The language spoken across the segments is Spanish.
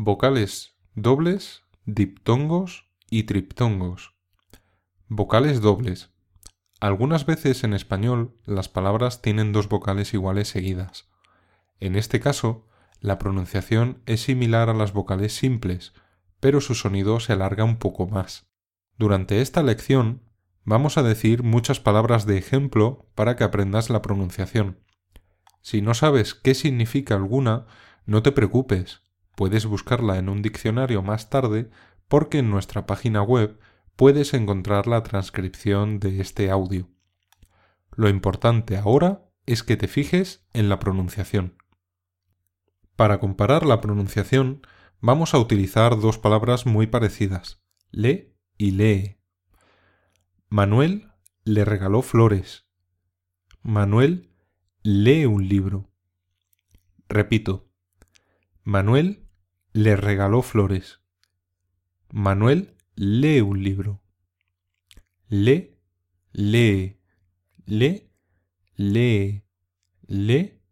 Vocales dobles, diptongos y triptongos. Vocales dobles. Algunas veces en español las palabras tienen dos vocales iguales seguidas. En este caso, la pronunciación es similar a las vocales simples, pero su sonido se alarga un poco más. Durante esta lección vamos a decir muchas palabras de ejemplo para que aprendas la pronunciación. Si no sabes qué significa alguna, no te preocupes, puedes buscarla en un diccionario más tarde porque en nuestra página web puedes encontrar la transcripción de este audio. Lo importante ahora es que te fijes en la pronunciación. Para comparar la pronunciación, vamos a utilizar dos palabras muy parecidas, le y lee. Manuel le regaló flores. Manuel lee un libro. Repito, Manuel le regaló flores. Manuel lee un libro. Le, lee, le, lee, le,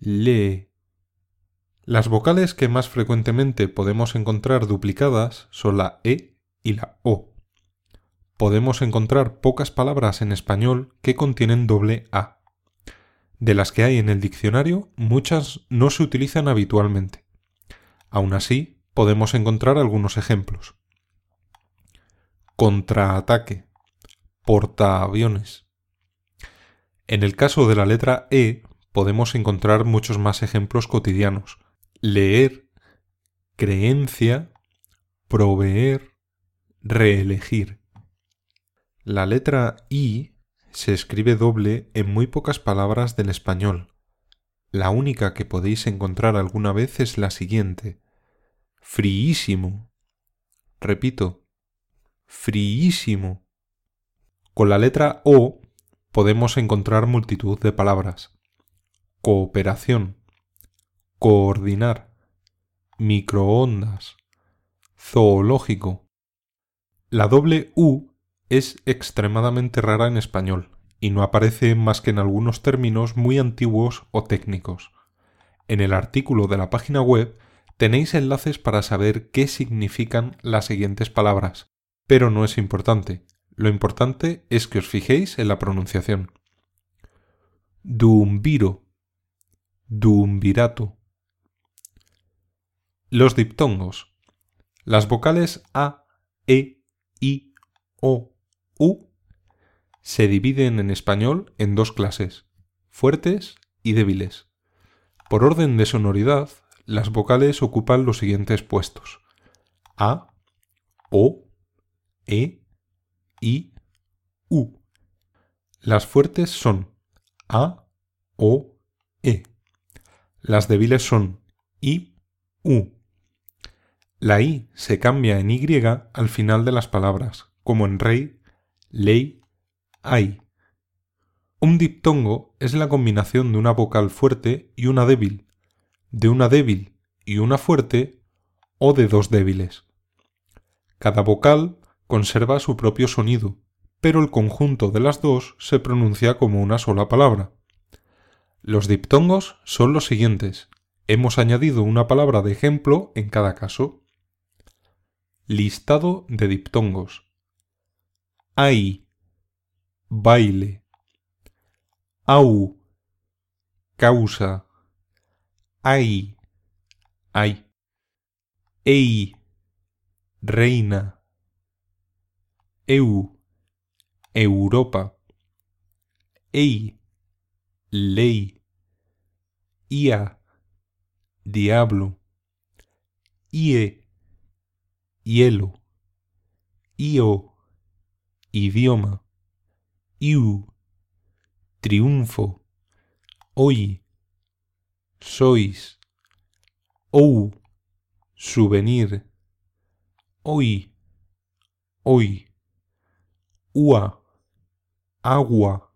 lee. Las vocales que más frecuentemente podemos encontrar duplicadas son la E y la O. Podemos encontrar pocas palabras en español que contienen doble A. De las que hay en el diccionario, muchas no se utilizan habitualmente. Aún así, podemos encontrar algunos ejemplos. Contraataque. Portaaviones. En el caso de la letra E, podemos encontrar muchos más ejemplos cotidianos, leer, creencia, proveer, reelegir. La letra I se escribe doble en muy pocas palabras del español. La única que podéis encontrar alguna vez es la siguiente. Friísimo. Repito, friísimo. Con la letra O podemos encontrar multitud de palabras. Cooperación coordinar, microondas, zoológico. La doble U es extremadamente rara en español y no aparece más que en algunos términos muy antiguos o técnicos. En el artículo de la página web tenéis enlaces para saber qué significan las siguientes palabras, pero no es importante. Lo importante es que os fijéis en la pronunciación. Duumbiro, duumbirato, los diptongos. Las vocales A, E, I, O, U se dividen en español en dos clases, fuertes y débiles. Por orden de sonoridad, las vocales ocupan los siguientes puestos. A, O, E, I, U. Las fuertes son A, O, E. Las débiles son I, U. La I se cambia en Y al final de las palabras, como en rey, ley, ay. Un diptongo es la combinación de una vocal fuerte y una débil, de una débil y una fuerte o de dos débiles. Cada vocal conserva su propio sonido, pero el conjunto de las dos se pronuncia como una sola palabra. Los diptongos son los siguientes. Hemos añadido una palabra de ejemplo en cada caso. Listado de diptongos. Ay. Baile. Au. Causa. Ay. Ay. Ei. Reina. Eu. Europa. Ei. Ley. Ia. Diablo. Ie hielo, io, idioma, iu, triunfo, sois, ou, souvenir, hoy, hoy, ua, agua,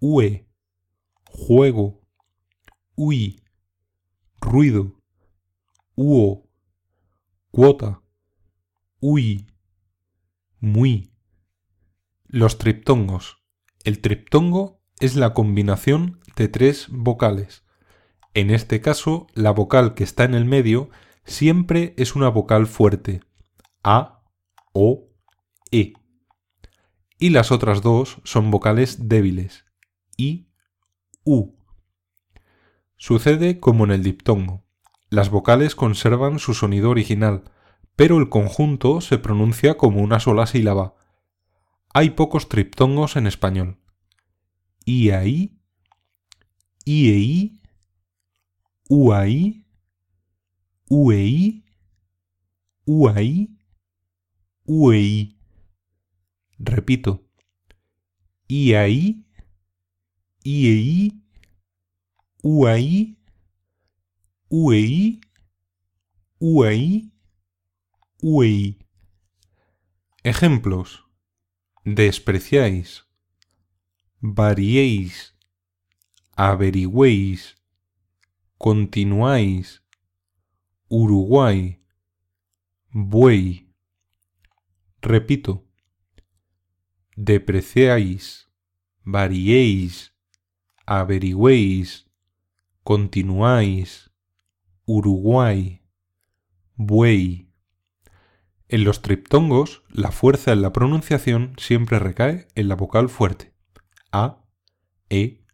ue, juego, ui, ruido, uo, cuota, Uy. Muy. Los triptongos. El triptongo es la combinación de tres vocales. En este caso, la vocal que está en el medio siempre es una vocal fuerte, A, O, E. Y las otras dos son vocales débiles, I, U. Sucede como en el diptongo. Las vocales conservan su sonido original, pero el conjunto se pronuncia como una sola sílaba. Hay pocos triptongos en español. I-A-I, I-E-I, U-A-I, U-E-I, U-A-I, U-E-I. Repito. I-A-I, I-E-I, U-A-I, U-E-I, U-A-I, U-E-I. Ejemplos. Despreciáis, variéis, averigüéis, continuáis, Uruguay, buey. Repito. Depreciáis, variéis, averigüéis, continuáis, Uruguay, buey. En los triptongos, la fuerza en la pronunciación siempre recae en la vocal fuerte. A, E,